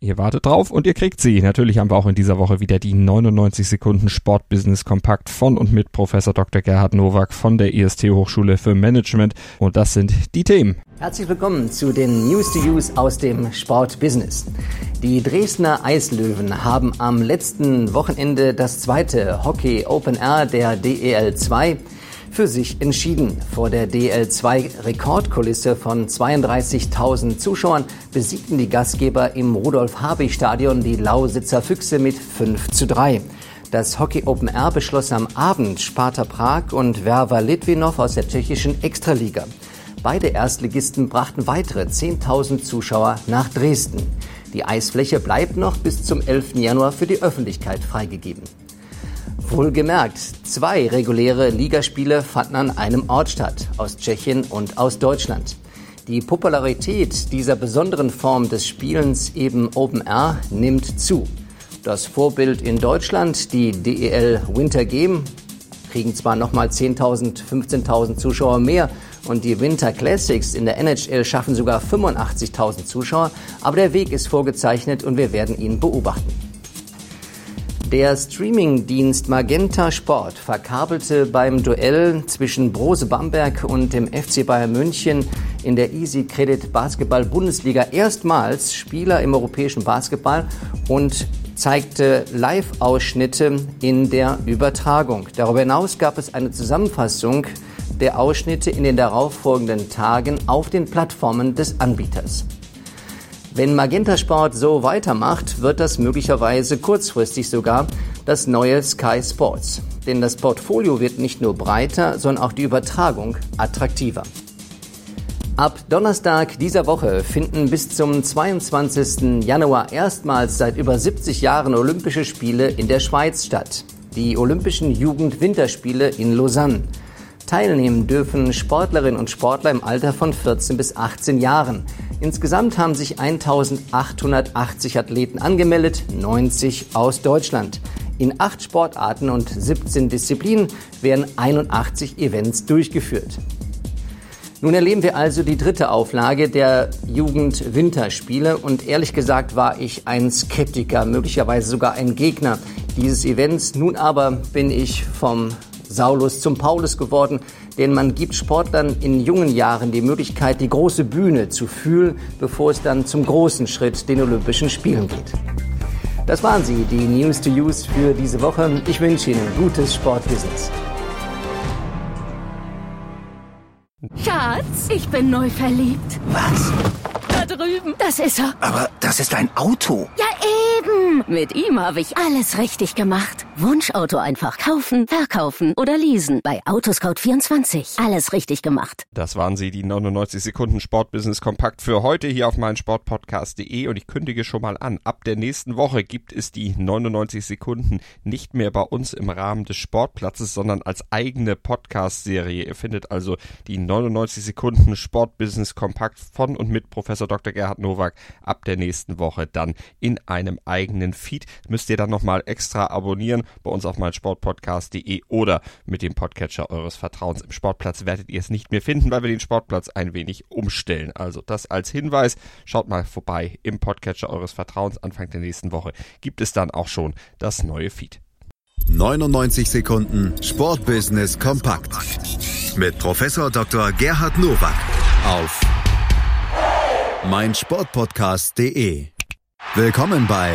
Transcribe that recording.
Ihr wartet drauf und ihr kriegt sie. Natürlich haben wir auch in dieser Woche wieder die 99 Sekunden Sportbusiness Kompakt von und mit Professor Dr. Gerhard Nowak von der IST Hochschule für Management. Und das sind die Themen. Herzlich willkommen zu den News to Use aus dem Sportbusiness. Die Dresdner Eislöwen haben am letzten Wochenende das zweite Hockey Open Air der DEL 2 für sich entschieden. Vor der DL2-Rekordkulisse von 32.000 Zuschauern besiegten die Gastgeber im Rudolf-Habich-Stadion die Lausitzer Füchse mit 5 zu 3. Das Hockey Open Air beschloss am Abend Sparta Prag und Werver Litvinov aus der tschechischen Extraliga. Beide Erstligisten brachten weitere 10.000 Zuschauer nach Dresden. Die Eisfläche bleibt noch bis zum 11. Januar für die Öffentlichkeit freigegeben. Wohlgemerkt, zwei reguläre Ligaspiele fanden an einem Ort statt, aus Tschechien und aus Deutschland. Die Popularität dieser besonderen Form des Spielens, eben Open Air, nimmt zu. Das Vorbild in Deutschland, die DEL Winter Game, kriegen zwar nochmal 10.000, 15.000 Zuschauer mehr und die Winter Classics in der NHL schaffen sogar 85.000 Zuschauer, aber der Weg ist vorgezeichnet und wir werden ihn beobachten. Der Streamingdienst Magenta Sport verkabelte beim Duell zwischen Brose Bamberg und dem FC Bayern München in der Easy Credit Basketball Bundesliga erstmals Spieler im europäischen Basketball und zeigte Live-Ausschnitte in der Übertragung. Darüber hinaus gab es eine Zusammenfassung der Ausschnitte in den darauffolgenden Tagen auf den Plattformen des Anbieters. Wenn Magenta Sport so weitermacht, wird das möglicherweise kurzfristig sogar das neue Sky Sports. Denn das Portfolio wird nicht nur breiter, sondern auch die Übertragung attraktiver. Ab Donnerstag dieser Woche finden bis zum 22. Januar erstmals seit über 70 Jahren Olympische Spiele in der Schweiz statt. Die Olympischen Jugend-Winterspiele in Lausanne. Teilnehmen dürfen Sportlerinnen und Sportler im Alter von 14 bis 18 Jahren. Insgesamt haben sich 1880 Athleten angemeldet, 90 aus Deutschland. In acht Sportarten und 17 Disziplinen werden 81 Events durchgeführt. Nun erleben wir also die dritte Auflage der Jugend-Winterspiele und ehrlich gesagt war ich ein Skeptiker, möglicherweise sogar ein Gegner dieses Events. Nun aber bin ich vom Saulus zum Paulus geworden, denn man gibt Sportlern in jungen Jahren die Möglichkeit, die große Bühne zu fühlen, bevor es dann zum großen Schritt, den Olympischen Spielen geht. Das waren sie, die News to Use für diese Woche. Ich wünsche Ihnen gutes Sportbusiness. Schatz, ich bin neu verliebt. Was? Da drüben. Das ist er. Aber das ist ein Auto. Ja, eben. Mit ihm habe ich alles richtig gemacht. Wunschauto einfach kaufen, verkaufen oder leasen. Bei Autoscout24. Alles richtig gemacht. Das waren sie, die 99 Sekunden Sportbusiness Kompakt für heute hier auf meinen Sportpodcast.de und ich kündige schon mal an, ab der nächsten Woche gibt es die 99 Sekunden nicht mehr bei uns im Rahmen des Sportplatzes, sondern als eigene Podcast-Serie. Ihr findet also die 99 Sekunden Sportbusiness Kompakt von und mit Professor Dr. Gerhard Nowak ab der nächsten Woche dann in einem eigenen Feed. Müsst ihr dann nochmal extra abonnieren bei uns auf meinsportpodcast.de oder mit dem Podcatcher eures Vertrauens. Im Sportplatz werdet ihr es nicht mehr finden, weil wir den Sportplatz ein wenig umstellen. Also das als Hinweis. Schaut mal vorbei im Podcatcher eures Vertrauens. Anfang der nächsten Woche gibt es dann auch schon das neue Feed. 99 Sekunden Sportbusiness kompakt mit Professor Dr. Gerhard Nowak auf meinsportpodcast.de. Willkommen bei